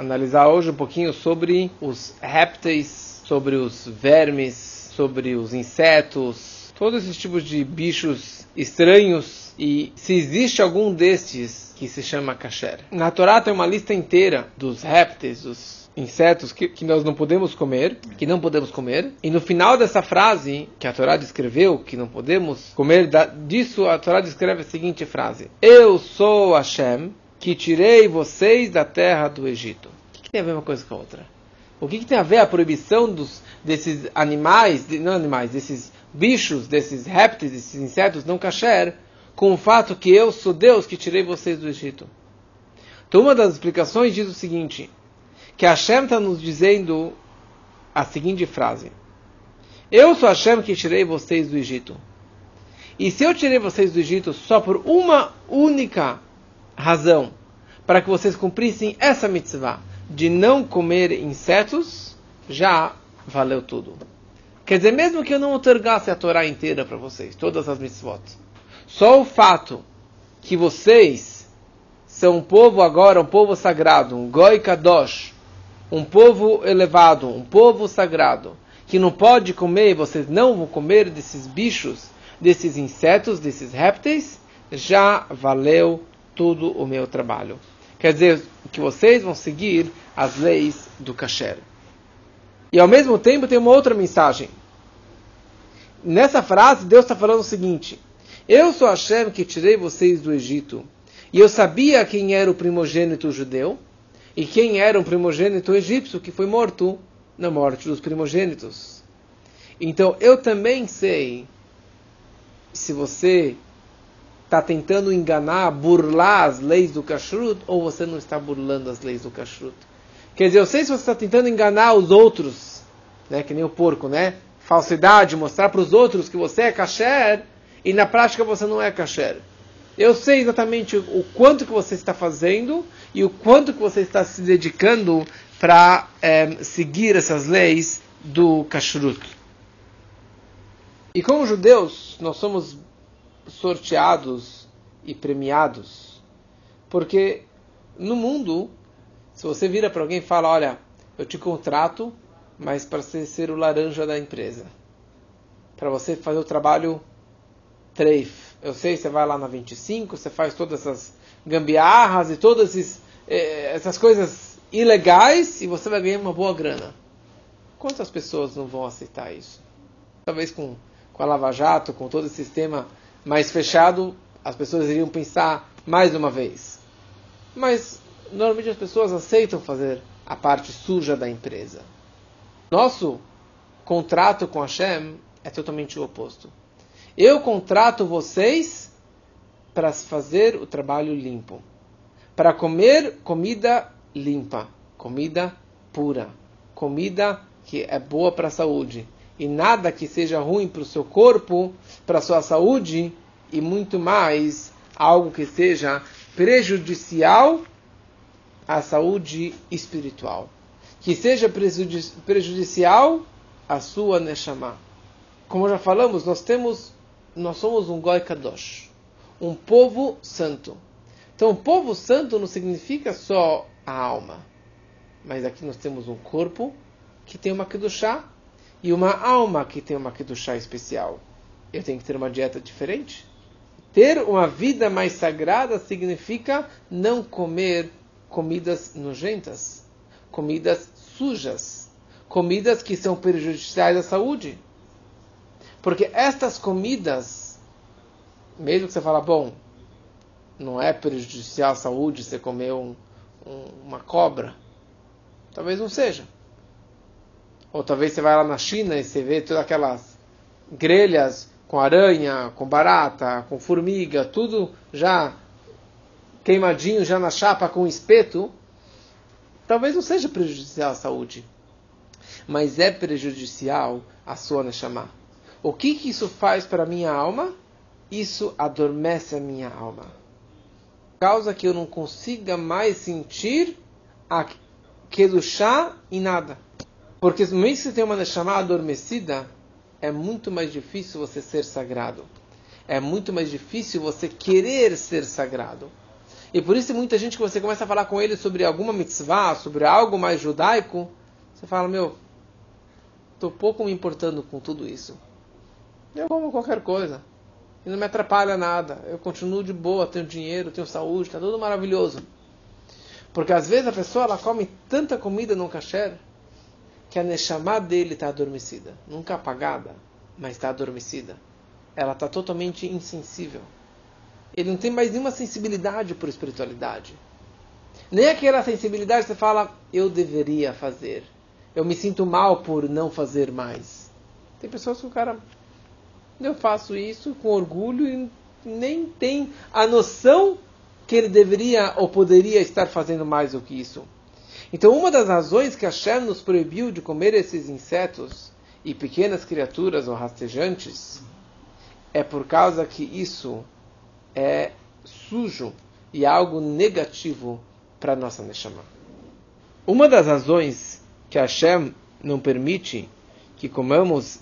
analisar hoje um pouquinho sobre os répteis, sobre os vermes, sobre os insetos, todos esses tipos de bichos estranhos e se existe algum destes que se chama kasher. Na Torá tem uma lista inteira dos répteis, dos insetos que, que, nós não podemos comer, que não podemos comer. E no final dessa frase que a Torá descreveu, que não podemos comer, da, disso a Torá descreve a seguinte frase: Eu sou Hashem, que tirei vocês da terra do Egito. O que, que tem a ver uma coisa com a outra? O que, que tem a ver a proibição dos, desses animais, não animais, desses bichos, desses répteis, desses insetos não kasher, com o fato que eu sou Deus que tirei vocês do Egito? Então, uma das explicações diz o seguinte: que Hashem está nos dizendo a seguinte frase: Eu sou Hashem que tirei vocês do Egito. E se eu tirei vocês do Egito só por uma única razão, para que vocês cumprissem essa mitzvah de não comer insetos, já valeu tudo. Quer dizer, mesmo que eu não otorgasse a Torá inteira para vocês, todas as mitzvot, só o fato que vocês são um povo agora, um povo sagrado, um goi kadosh, um povo elevado, um povo sagrado, que não pode comer, vocês não vão comer desses bichos, desses insetos, desses répteis, já valeu todo o meu trabalho. Quer dizer que vocês vão seguir as leis do kasher. E ao mesmo tempo tem uma outra mensagem. Nessa frase, Deus está falando o seguinte: Eu sou Hashem que tirei vocês do Egito. E eu sabia quem era o primogênito judeu e quem era o primogênito egípcio que foi morto na morte dos primogênitos. Então eu também sei se você está tentando enganar, burlar as leis do kashrut, ou você não está burlando as leis do kashrut. Quer dizer, eu sei se você está tentando enganar os outros, né, que nem o porco, né? Falsidade, mostrar para os outros que você é kasher, e na prática você não é kasher. Eu sei exatamente o quanto que você está fazendo e o quanto que você está se dedicando para é, seguir essas leis do kashrut. E como judeus, nós somos sorteados e premiados. Porque no mundo, se você vira para alguém e fala, olha, eu te contrato, mas para ser o laranja da empresa. Para você fazer o trabalho treif. Eu sei, você vai lá na 25, você faz todas essas gambiarras e todas esses, eh, essas coisas ilegais e você vai ganhar uma boa grana. Quantas pessoas não vão aceitar isso? Talvez com, com a Lava Jato, com todo esse sistema mais fechado, as pessoas iriam pensar mais uma vez. Mas normalmente as pessoas aceitam fazer a parte suja da empresa. Nosso contrato com a Hashem é totalmente o oposto. Eu contrato vocês para fazer o trabalho limpo, para comer comida limpa, comida pura, comida que é boa para a saúde e nada que seja ruim para o seu corpo, para a sua saúde e muito mais algo que seja prejudicial à saúde espiritual, que seja prejudicial à sua neshama. Como já falamos, nós temos, nós somos um goi kadosh, um povo santo. Então, povo santo não significa só a alma, mas aqui nós temos um corpo que tem uma kedushá e uma alma que tem uma Kedushá especial. Eu tenho que ter uma dieta diferente. Ter uma vida mais sagrada significa não comer comidas nojentas, comidas sujas, comidas que são prejudiciais à saúde. Porque estas comidas, mesmo que você fala, bom, não é prejudicial à saúde você comer um, um, uma cobra, talvez não seja. Ou talvez você vai lá na China e você vê todas aquelas grelhas com aranha, com barata, com formiga, tudo já queimadinho, já na chapa com espeto. Talvez não seja prejudicial à saúde, mas é prejudicial à sua Neshama. O que, que isso faz para a minha alma? Isso adormece a minha alma. Causa que eu não consiga mais sentir a chá em nada. Porque que você tem uma Neshama adormecida, é muito mais difícil você ser sagrado. É muito mais difícil você querer ser sagrado. E por isso muita gente que você começa a falar com ele sobre alguma mitzvah, sobre algo mais judaico, você fala, meu, estou pouco me importando com tudo isso. Eu como qualquer coisa. E não me atrapalha nada. Eu continuo de boa, tenho dinheiro, tenho saúde, está tudo maravilhoso. Porque às vezes a pessoa ela come tanta comida no kasher que a Neshama dele está adormecida. Nunca apagada, mas está adormecida. Ela está totalmente insensível. Ele não tem mais nenhuma sensibilidade por espiritualidade. Nem aquela sensibilidade que você fala, eu deveria fazer. Eu me sinto mal por não fazer mais. Tem pessoas que o cara, eu faço isso com orgulho e nem tem a noção que ele deveria ou poderia estar fazendo mais do que isso. Então, uma das razões que Hashem nos proibiu de comer esses insetos e pequenas criaturas ou rastejantes é por causa que isso é sujo e algo negativo para nossa Neshama. Uma das razões que Hashem não permite que comamos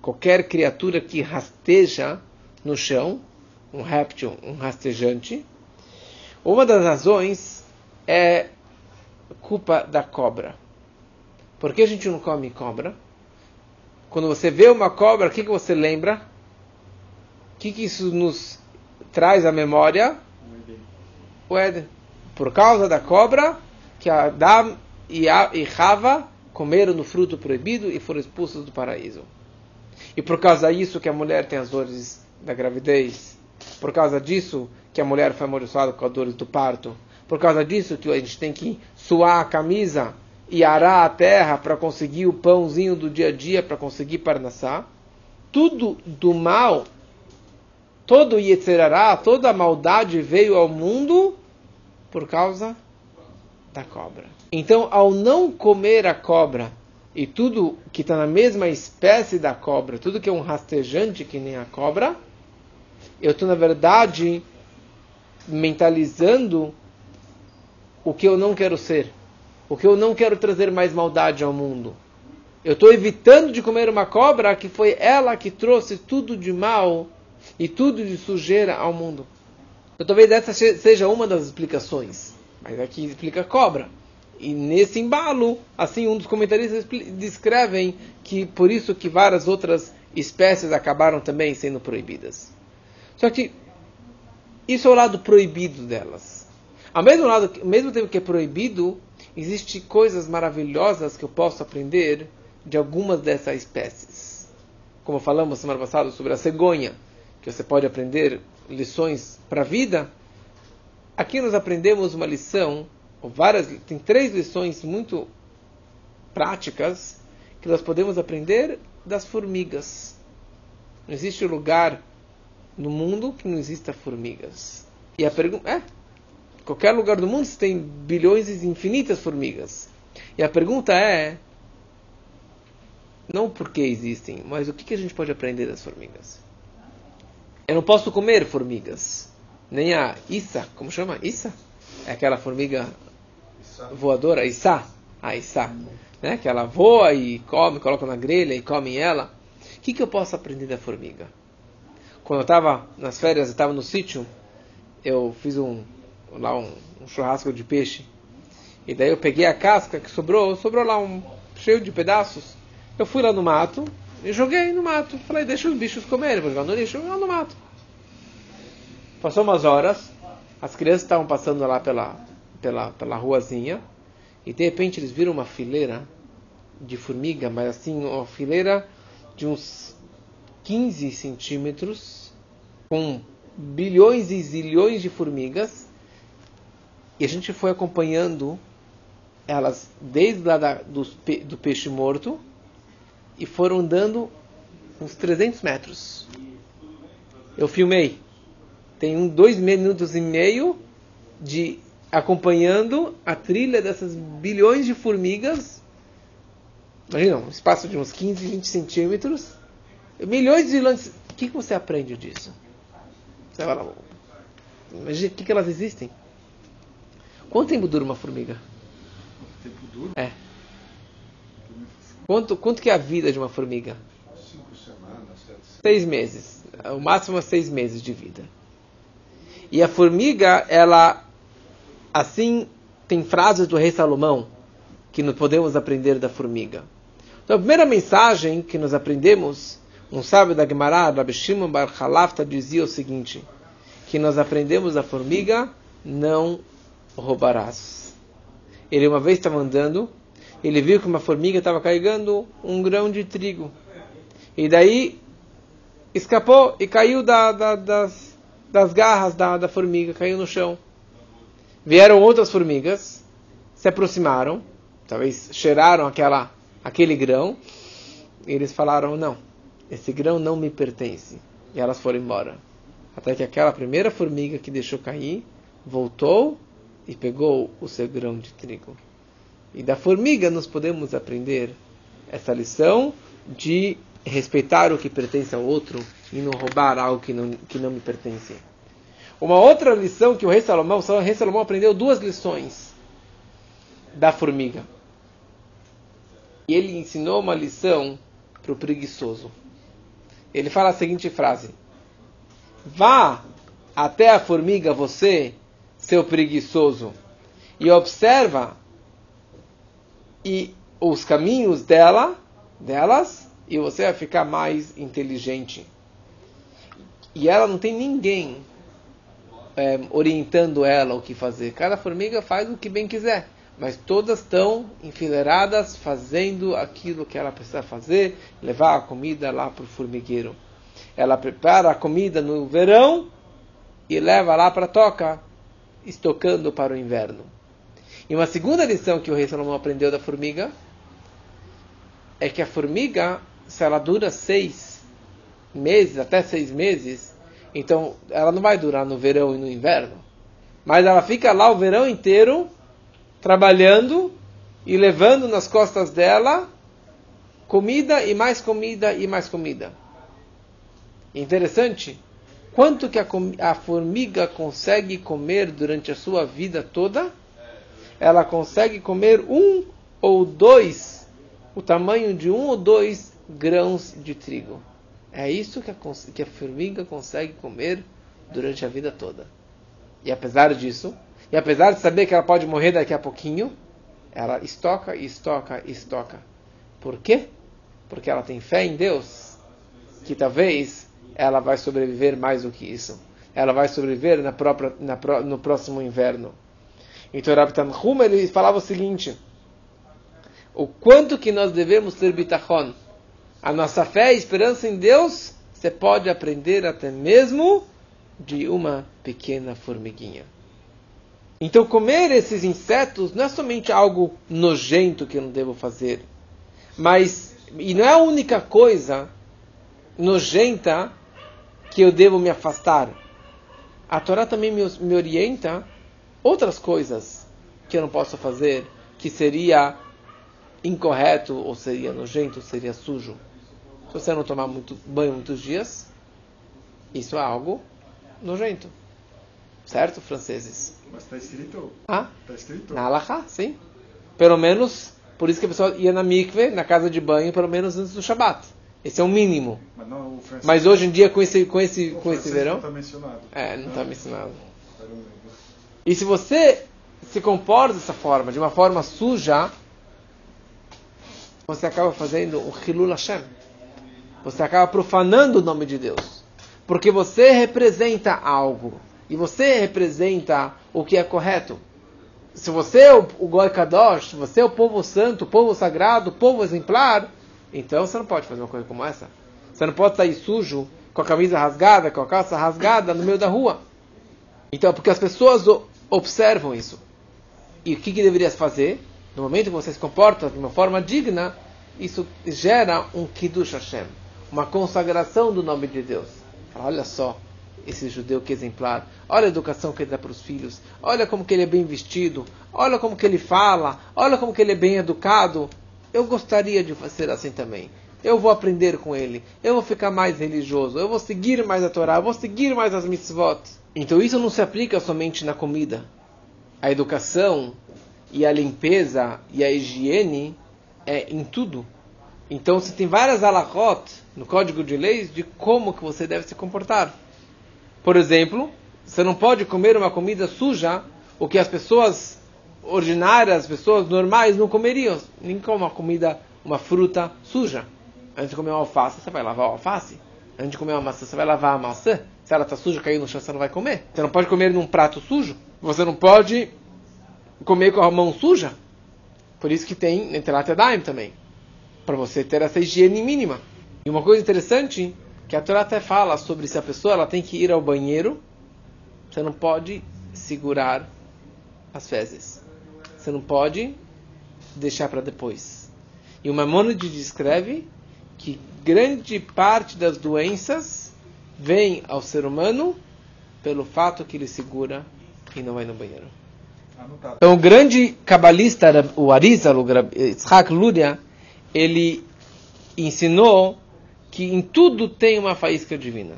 qualquer criatura que rasteja no chão, um réptil, um rastejante, uma das razões é culpa da cobra. Por que a gente não come cobra? Quando você vê uma cobra, o que, que você lembra? O que, que isso nos traz à memória? O Éden. Por causa da cobra, que Adam e Rava comeram no fruto proibido e foram expulsos do paraíso. E por causa disso que a mulher tem as dores da gravidez. Por causa disso que a mulher foi amaldiçoada com as dores do parto. Por causa disso que a gente tem que suar a camisa e arar a terra para conseguir o pãozinho do dia a dia, para conseguir parnassar. Tudo do mal todo Yetzerará, toda a maldade veio ao mundo por causa da cobra. Então, ao não comer a cobra e tudo que está na mesma espécie da cobra, tudo que é um rastejante que nem a cobra, eu estou, na verdade, mentalizando o que eu não quero ser, o que eu não quero trazer mais maldade ao mundo. Eu estou evitando de comer uma cobra que foi ela que trouxe tudo de mal e tudo de sujeira ao mundo. Então, talvez essa seja uma das explicações, mas aqui explica cobra. E nesse embalo, assim, um dos comentaristas descrevem que por isso que várias outras espécies acabaram também sendo proibidas. Só que isso é o lado proibido delas. Ao mesmo, lado, ao mesmo tempo que é proibido, existem coisas maravilhosas que eu posso aprender de algumas dessas espécies. Como falamos semana passada sobre a cegonha que você pode aprender lições para a vida, aqui nós aprendemos uma lição, ou várias, tem três lições muito práticas que nós podemos aprender das formigas. Não existe lugar no mundo que não exista formigas. E a pergunta é, qualquer lugar do mundo tem bilhões e infinitas formigas. E a pergunta é, não por que existem, mas o que a gente pode aprender das formigas? Eu não posso comer formigas. Nem a Issa, como chama? Issa? É aquela formiga voadora, Issa. A Issa. Né? Que ela voa e come, coloca na grelha e come ela. O que, que eu posso aprender da formiga? Quando eu estava nas férias, eu estava no sítio, eu fiz um, lá um, um churrasco de peixe. E daí eu peguei a casca que sobrou, sobrou lá um cheio de pedaços. Eu fui lá no mato, e joguei no mato. Falei, deixa os bichos comerem, vou jogar no lixo, jogar no mato. Passou umas horas, as crianças estavam passando lá pela, pela, pela ruazinha, e de repente eles viram uma fileira de formiga, mas assim, uma fileira de uns 15 centímetros, com bilhões e zilhões de formigas, e a gente foi acompanhando elas desde lá da, do, do peixe morto e foram andando uns 300 metros. Eu filmei. Tem um dois minutos e meio de acompanhando a trilha dessas bilhões de formigas. Imagina, um espaço de uns 15, 20 centímetros. Milhões de bilhões. O que, que você aprende disso? Você fala, imagina o que, que elas existem. Quanto tempo dura uma formiga? Tempo duro? É. Quanto, quanto que é a vida de uma formiga? Cinco semanas, sete semanas. Seis meses. O máximo é seis meses de vida. E a formiga, ela, assim, tem frases do rei Salomão que nós podemos aprender da formiga. Então, a primeira mensagem que nós aprendemos, um sábio da Gemara, Rabbi Shimon Bar Halafta, dizia o seguinte, que nós aprendemos da formiga, não roubarás. Ele uma vez estava andando, ele viu que uma formiga estava carregando um grão de trigo. E daí escapou e caiu da, da, das, das garras da, da formiga, caiu no chão. Vieram outras formigas, se aproximaram, talvez cheiraram aquela, aquele grão, e eles falaram: Não, esse grão não me pertence. E elas foram embora. Até que aquela primeira formiga que deixou cair voltou e pegou o seu grão de trigo. E da formiga nós podemos aprender essa lição de respeitar o que pertence ao outro e não roubar algo que não, que não me pertence. Uma outra lição que o rei Salomão, o rei Salomão aprendeu duas lições da formiga. E ele ensinou uma lição para o preguiçoso. Ele fala a seguinte frase: Vá até a formiga você, seu preguiçoso, e observa e os caminhos dela, delas, e você vai ficar mais inteligente. E ela não tem ninguém é, orientando ela o que fazer. Cada formiga faz o que bem quiser, mas todas estão enfileiradas fazendo aquilo que ela precisa fazer, levar a comida lá para o formigueiro. Ela prepara a comida no verão e leva lá para a toca, estocando para o inverno. E uma segunda lição que o rei Salomão aprendeu da formiga é que a formiga, se ela dura seis meses, até seis meses, então ela não vai durar no verão e no inverno. Mas ela fica lá o verão inteiro trabalhando e levando nas costas dela comida e mais comida e mais comida. Interessante, quanto que a, a formiga consegue comer durante a sua vida toda? ela consegue comer um ou dois, o tamanho de um ou dois grãos de trigo. É isso que a, que a formiga consegue comer durante a vida toda. E apesar disso, e apesar de saber que ela pode morrer daqui a pouquinho, ela estoca, estoca, estoca. Por quê? Porque ela tem fé em Deus, que talvez ela vai sobreviver mais do que isso. Ela vai sobreviver na própria, na, no próximo inverno. Então Rabi Tanhum ele falava o seguinte: o quanto que nós devemos ter bitachon, a nossa fé e esperança em Deus, você pode aprender até mesmo de uma pequena formiguinha. Então comer esses insetos não é somente algo nojento que eu não devo fazer, mas e não é a única coisa nojenta que eu devo me afastar. A Torá também me, me orienta outras coisas que eu não posso fazer, que seria incorreto, ou seria nojento, ou seria sujo. Se você não tomar muito banho muitos dias, isso é algo nojento. Certo, franceses? Mas está escrito. Ah? Está escrito. Na Alaha, sim. Pelo menos, por isso que a pessoa ia na mikve, na casa de banho, pelo menos antes do Shabat. Esse é o mínimo. Mas, não, Mas hoje em dia, com esse, com esse, com esse verão. Não está mencionado. É, não está mencionado. E se você se comporta dessa forma, de uma forma suja, você acaba fazendo um Hilul Hashem. Você acaba profanando o nome de Deus. Porque você representa algo. E você representa o que é correto. Se você é o, o Goi Kadosh, se você é o povo santo, o povo sagrado, o povo exemplar, então você não pode fazer uma coisa como essa. Você não pode sair sujo, com a camisa rasgada, com a calça rasgada no meio da rua. Então, porque as pessoas observam isso. E o que, que deveria fazer? No momento que você se comporta de uma forma digna, isso gera um Kiddush Hashem, uma consagração do nome de Deus. Fala, olha só, esse judeu que exemplar, olha a educação que ele dá para os filhos, olha como que ele é bem vestido, olha como que ele fala, olha como que ele é bem educado. Eu gostaria de ser assim também. Eu vou aprender com ele, eu vou ficar mais religioso, eu vou seguir mais a Torá, eu vou seguir mais as mitzvot. Então isso não se aplica somente na comida. A educação e a limpeza e a higiene é em tudo. Então você tem várias alahot no código de leis de como que você deve se comportar. Por exemplo, você não pode comer uma comida suja, o que as pessoas ordinárias, as pessoas normais não comeriam. Nem como uma comida, uma fruta suja. Antes de comer uma alface, você vai lavar a alface. Antes de comer uma maçã, você vai lavar a maçã. Se ela está suja, caiu no chão, você não vai comer. Você não pode comer num prato sujo. Você não pode comer com a mão suja. Por isso que tem Netelat Daim também. Para você ter essa higiene mínima. E uma coisa interessante, que a Torá até fala sobre se a pessoa ela tem que ir ao banheiro, você não pode segurar as fezes. Você não pode deixar para depois. E o Maimonides descreve que grande parte das doenças vem ao ser humano pelo fato que ele segura e não vai no banheiro. Então o grande cabalista, o Arizal, o Yitzhak Luria, ele ensinou que em tudo tem uma faísca divina.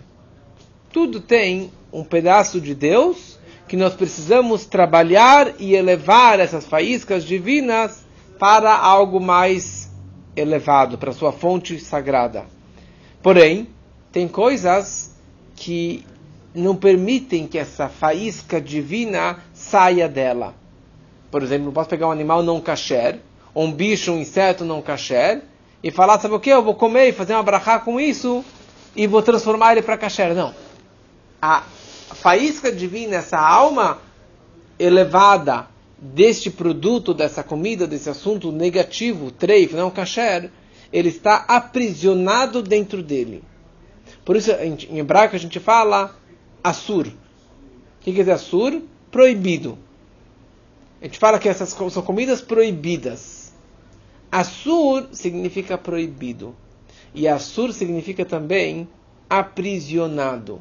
Tudo tem um pedaço de Deus que nós precisamos trabalhar e elevar essas faíscas divinas para algo mais elevado, para sua fonte sagrada. Porém, tem coisas que não permitem que essa faísca divina saia dela. Por exemplo, não posso pegar um animal não kasher, um bicho, um inseto não kasher, e falar, sabe o que? Eu vou comer e fazer uma brachá com isso, e vou transformar ele para kasher. Não. A faísca divina, essa alma elevada deste produto, dessa comida, desse assunto negativo, treif, não kasher, ele está aprisionado dentro dele. Por isso, em hebraico, a gente fala assur. O que quer dizer assur? Proibido. A gente fala que essas são comidas proibidas. Assur significa proibido. E assur significa também aprisionado.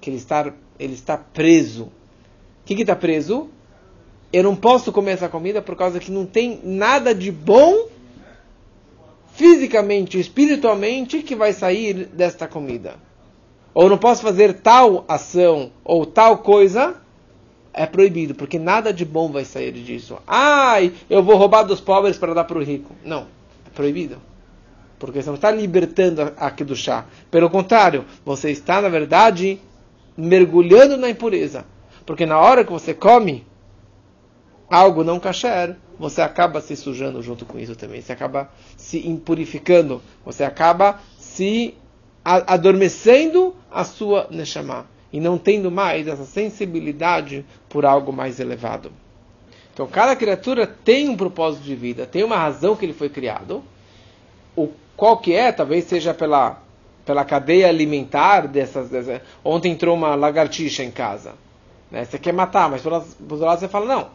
Que ele está, ele está preso. O que está preso? Eu não posso comer essa comida por causa que não tem nada de bom fisicamente, espiritualmente, que vai sair desta comida. Ou não posso fazer tal ação ou tal coisa, é proibido, porque nada de bom vai sair disso. Ai, eu vou roubar dos pobres para dar para o rico. Não, é proibido. Porque você não está libertando aqui do chá. Pelo contrário, você está, na verdade, mergulhando na impureza. Porque na hora que você come algo não kasher, você acaba se sujando junto com isso também. Você acaba se impurificando. Você acaba se adormecendo a sua neshama. E não tendo mais essa sensibilidade por algo mais elevado. Então, cada criatura tem um propósito de vida, tem uma razão que ele foi criado. O qual que é, talvez seja pela, pela cadeia alimentar dessas, dessas. Ontem entrou uma lagartixa em casa. Né? Você quer matar, mas por outro lado você fala, não,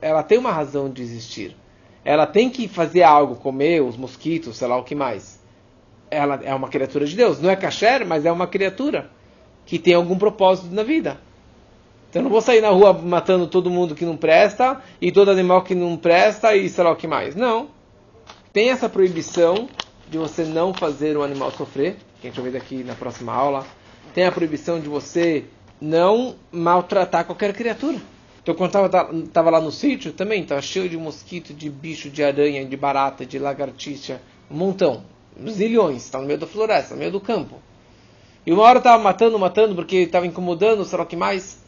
ela tem uma razão de existir. Ela tem que fazer algo, comer os mosquitos, sei lá o que mais. Ela é uma criatura de Deus. Não é kasher, mas é uma criatura que tem algum propósito na vida. Então eu não vou sair na rua matando todo mundo que não presta e todo animal que não presta e sei lá o que mais. Não. Tem essa proibição de você não fazer o animal sofrer, que a gente vai ver daqui na próxima aula. Tem a proibição de você não maltratar qualquer criatura. Então, quando eu estava lá no sítio, também estava cheio de mosquito, de bicho, de aranha, de barata, de lagartixa, um montão, zilhões, está no meio da floresta, no meio do campo. E uma hora estava matando, matando, porque estava incomodando, sei lá o que mais.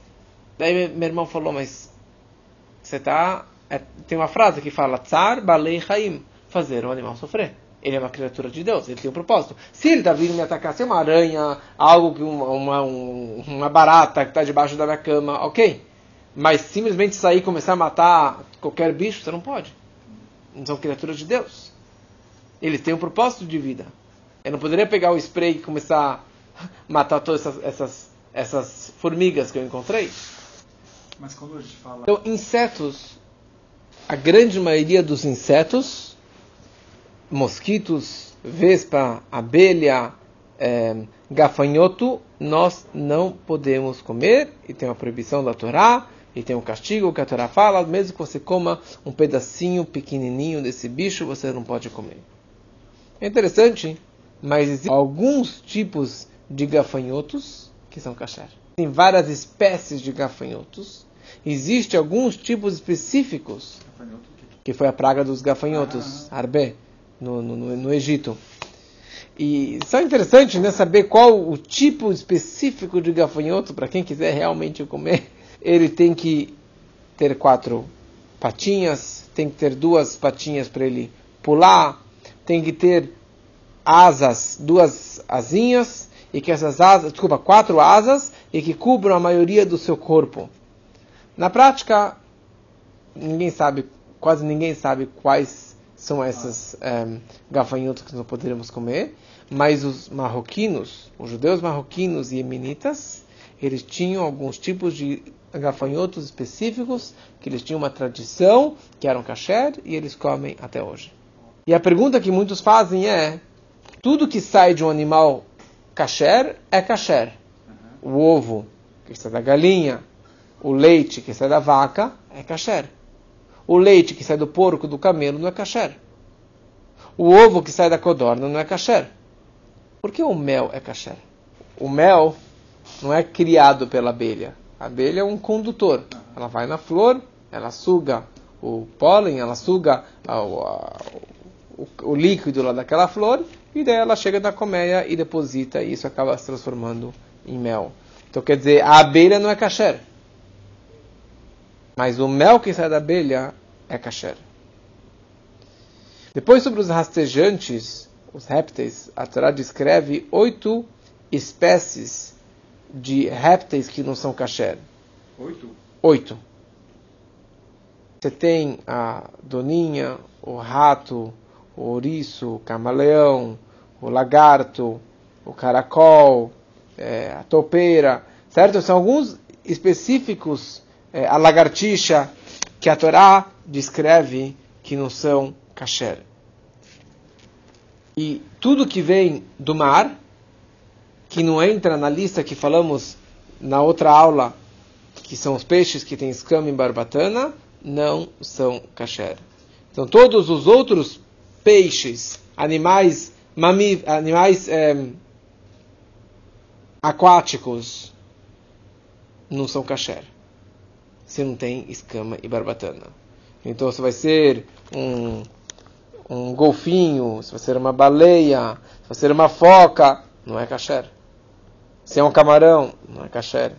Daí meu irmão falou, mas você está... É, tem uma frase que fala, Tsar Balei Haim, fazer o animal sofrer. Ele é uma criatura de Deus, ele tem um propósito. Se ele está vindo me atacar, se é uma aranha, algo que uma, uma, uma barata que está debaixo da minha cama, ok. Mas simplesmente sair e começar a matar qualquer bicho, você não pode. Não são criaturas de Deus. Eles têm um propósito de vida. Eu não poderia pegar o spray e começar a matar todas essas, essas, essas formigas que eu encontrei. Mas quando a gente fala. Então, insetos, a grande maioria dos insetos, mosquitos, vespa, abelha, é, gafanhoto, nós não podemos comer e tem uma proibição da Torá e tem um castigo que a Torá fala, mesmo que você coma um pedacinho pequenininho desse bicho, você não pode comer. É interessante, mas existem alguns tipos de gafanhotos que são kasher. Tem várias espécies de gafanhotos. Existem alguns tipos específicos, que foi a praga dos gafanhotos, ah. No, no, no Egito. E só interessante né, saber qual o tipo específico de gafanhoto, para quem quiser realmente comer. Ele tem que ter quatro patinhas, tem que ter duas patinhas para ele pular, tem que ter asas, duas asinhas, e que essas asas, desculpa, quatro asas, e que cubram a maioria do seu corpo. Na prática, ninguém sabe, quase ninguém sabe quais são esses um, gafanhotos que nós poderíamos comer, mas os marroquinos, os judeus marroquinos e eminitas, eles tinham alguns tipos de gafanhotos específicos, que eles tinham uma tradição, que eram kasher, e eles comem até hoje. E a pergunta que muitos fazem é, tudo que sai de um animal kasher é kasher. O ovo que sai da galinha, o leite que sai da vaca é kasher. O leite que sai do porco, do camelo, não é kasher. O ovo que sai da codorna não é kasher. Por que o mel é kasher? O mel não é criado pela abelha. A abelha é um condutor. Ela vai na flor, ela suga o pólen, ela suga a, a, o, o, líquido lá daquela flor e daí ela chega na colmeia e deposita e isso acaba se transformando em mel. Então quer dizer, a abelha não é kasher. Mas o mel que sai da abelha é kasher. Depois sobre os rastejantes, os répteis, a Torá descreve oito espécies de répteis que não são kasher. Oito? Oito. Você tem a doninha, o rato, o ouriço, o camaleão, o lagarto, o caracol, é, a topeira, certo? São alguns específicos, é, a lagartixa, que a Torá descreve que não são kasher. E tudo que vem do mar, que não entra na lista que falamos na outra aula, que são os peixes que têm escama e barbatana, não são kasher. Então todos os outros peixes, animais, mami, animais é, aquáticos, não são kasher. Se não tem escama e barbatana. Então se vai ser um, um golfinho, se vai ser uma baleia, se vai ser uma foca, não é kasher. Se é um camarão, não é kasher.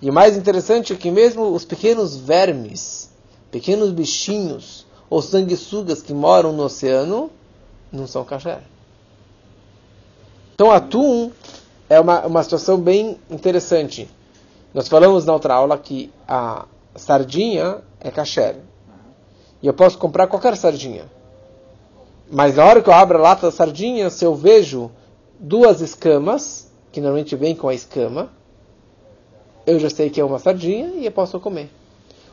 E o mais interessante é que mesmo os pequenos vermes, pequenos bichinhos, ou sanguessugas que moram no oceano, não são kasher. Então, atum é uma, uma situação bem interessante. Nós falamos na outra aula que a sardinha é kasher. E eu posso comprar qualquer sardinha. Mas na hora que eu abro a lata da sardinha, se eu vejo duas escamas, que normalmente vem com a escama, eu já sei que é uma sardinha e eu posso comer.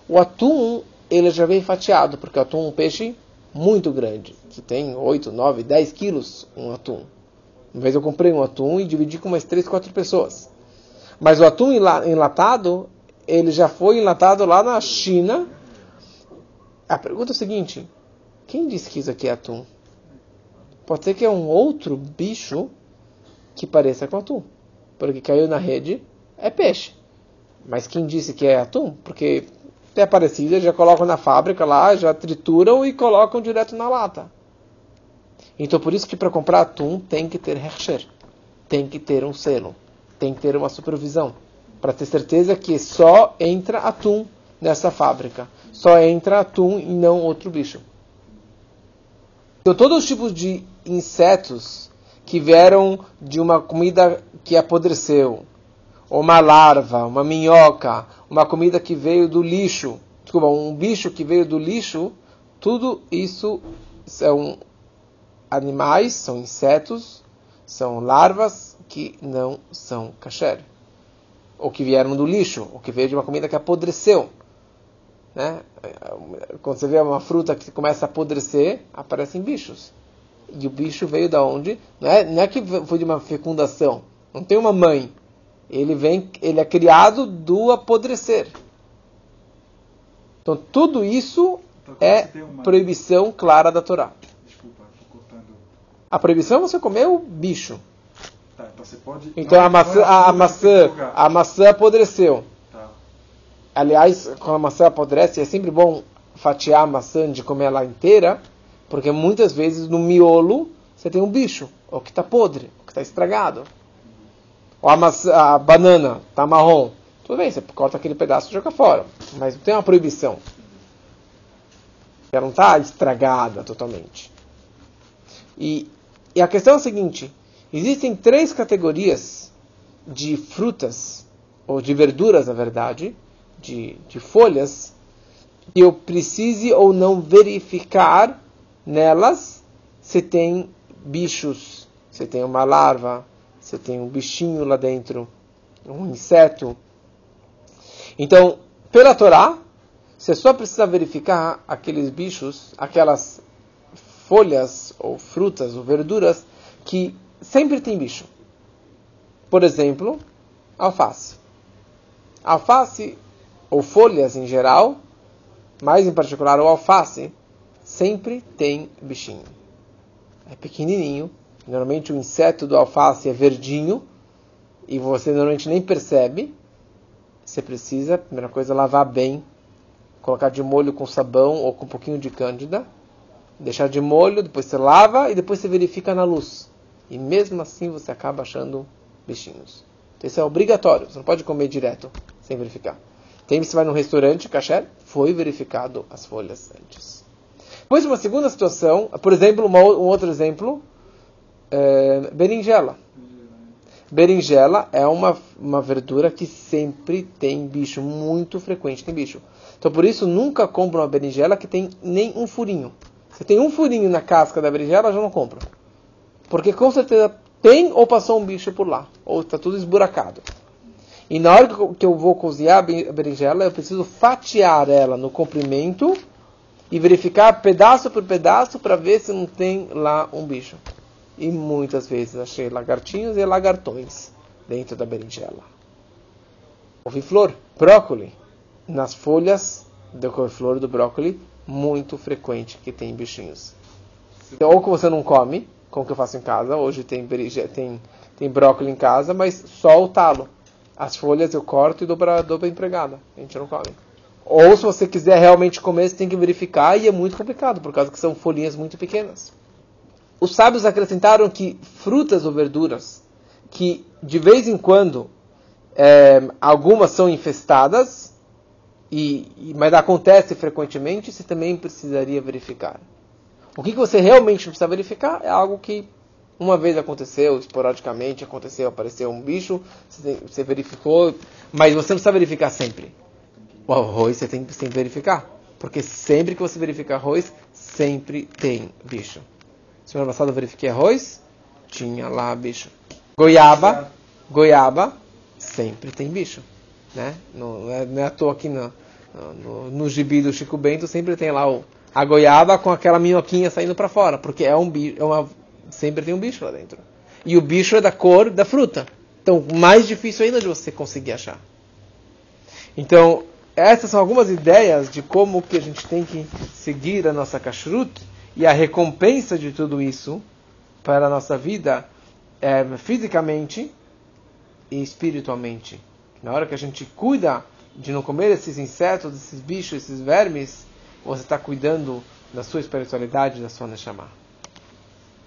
O atum, ele já vem fatiado, porque o atum é um peixe muito grande, que tem 8, 9, 10 quilos um atum. Uma vez eu comprei um atum e dividi com umas 3, 4 pessoas. Mas o atum enlatado, ele já foi enlatado lá na China. A pergunta é a seguinte: quem disse que isso aqui é atum? Pode ser que é um outro bicho que pareça com atum. Porque caiu na rede, é peixe. Mas quem disse que é atum? Porque é parecido, já colocam na fábrica lá, já trituram e colocam direto na lata. Então por isso que para comprar atum tem que ter Hersher, tem que ter um selo, tem que ter uma supervisão, para ter certeza que só entra atum nessa fábrica, só entra atum e não outro bicho. Então todos os tipos de insetos que vieram de uma comida que apodreceu, ou uma larva, uma minhoca, uma comida que veio do lixo, desculpa, um bicho que veio do lixo, tudo isso são animais, são insetos, são larvas que não são kasher. Ou que vieram do lixo, ou que veio de uma comida que apodreceu. Né? Quando você vê uma fruta que começa a apodrecer, aparecem bichos. E o bicho veio da onde? Não é, não é que foi de uma fecundação. Não tem uma mãe. Ele vem, ele é criado do apodrecer. Então tudo isso então, é uma... proibição clara da Torá. Desculpa, cortando. A proibição é você comer o bicho. Tá, então você pode. Então a maçã, a, a maçã, a maçã apodreceu. Tá. Aliás, quando a maçã apodrece, é sempre bom fatiar a maçã de comer ela inteira, porque muitas vezes no miolo você tem um bicho, ou que está podre, ou que está estragado. Ou a, maçã, a banana está marrom. Tudo bem, você corta aquele pedaço e joga fora. Mas não tem uma proibição. Ela não está estragada totalmente. E, e a questão é a seguinte: existem três categorias de frutas, ou de verduras, na verdade, de, de folhas, que eu precise ou não verificar nelas se tem bichos, se tem uma larva, se tem um bichinho lá dentro, um inseto. Então, pela Torá, você só precisa verificar aqueles bichos, aquelas folhas ou frutas ou verduras que sempre tem bicho. Por exemplo, alface. Alface ou folhas em geral, mais em particular o alface, sempre tem bichinho. É pequenininho. Normalmente o inseto do alface é verdinho e você normalmente nem percebe. Você precisa, primeira coisa, lavar bem, colocar de molho com sabão ou com um pouquinho de cândida, deixar de molho, depois você lava e depois você verifica na luz. E mesmo assim você acaba achando bichinhos. Então isso é obrigatório, você não pode comer direto sem verificar. Tem se vai num restaurante, kasher, foi verificado as folhas antes. Depois uma segunda situação, por exemplo, uma, um outro exemplo, é, berinjela. Berinjela é uma, uma verdura que sempre tem bicho, muito frequente tem bicho. Então por isso nunca compra uma berinjela que tem nem um furinho. Se tem um furinho na casca da berinjela, já não compro. Porque com certeza tem ou passou um bicho por lá, ou está tudo esburacado. E na hora que eu vou cozinhar a berinjela, eu preciso fatiar ela no comprimento e verificar pedaço por pedaço para ver se não tem lá um bicho. E muitas vezes achei lagartinhos e lagartões dentro da berinjela. Couve-flor, brócolis. Nas folhas da couve-flor do brócolis, muito frequente que tem bichinhos. Então, ou que você não come, como que eu faço em casa. Hoje tem, tem, tem brócolis em casa, mas só o talo. As folhas eu corto e dou para a empregada. A gente não come. Ou se você quiser realmente comer, você tem que verificar e é muito complicado, por causa que são folhinhas muito pequenas. Os sábios acrescentaram que frutas ou verduras que de vez em quando é, algumas são infestadas, e, mas acontece frequentemente, você também precisaria verificar. O que, que você realmente precisa verificar é algo que uma vez aconteceu, esporadicamente aconteceu, apareceu um bicho, você, verificou, mas você não precisa verificar sempre. O arroz você tem, tem que verificar. Porque sempre que você verifica arroz, sempre tem bicho. Semana passada eu verifiquei arroz, tinha lá bicho. Goiaba, goiaba, sempre tem bicho. Né? Não, é, não é à toa aqui no, no, no gibi do Chico Bento, sempre tem lá o, a goiaba com aquela minhoquinha saindo para fora. Porque é um bicho, é uma, sempre tem um bicho lá dentro. E o bicho é da cor da fruta. Então, mais difícil ainda de você conseguir achar. Então, essas são algumas ideias de como que a gente tem que seguir a nossa kashrut e a recompensa de tudo isso para a nossa vida é, fisicamente e espiritualmente. Na hora que a gente cuida de não comer esses insetos, esses bichos, esses vermes, você está cuidando da sua espiritualidade, da sua neshama.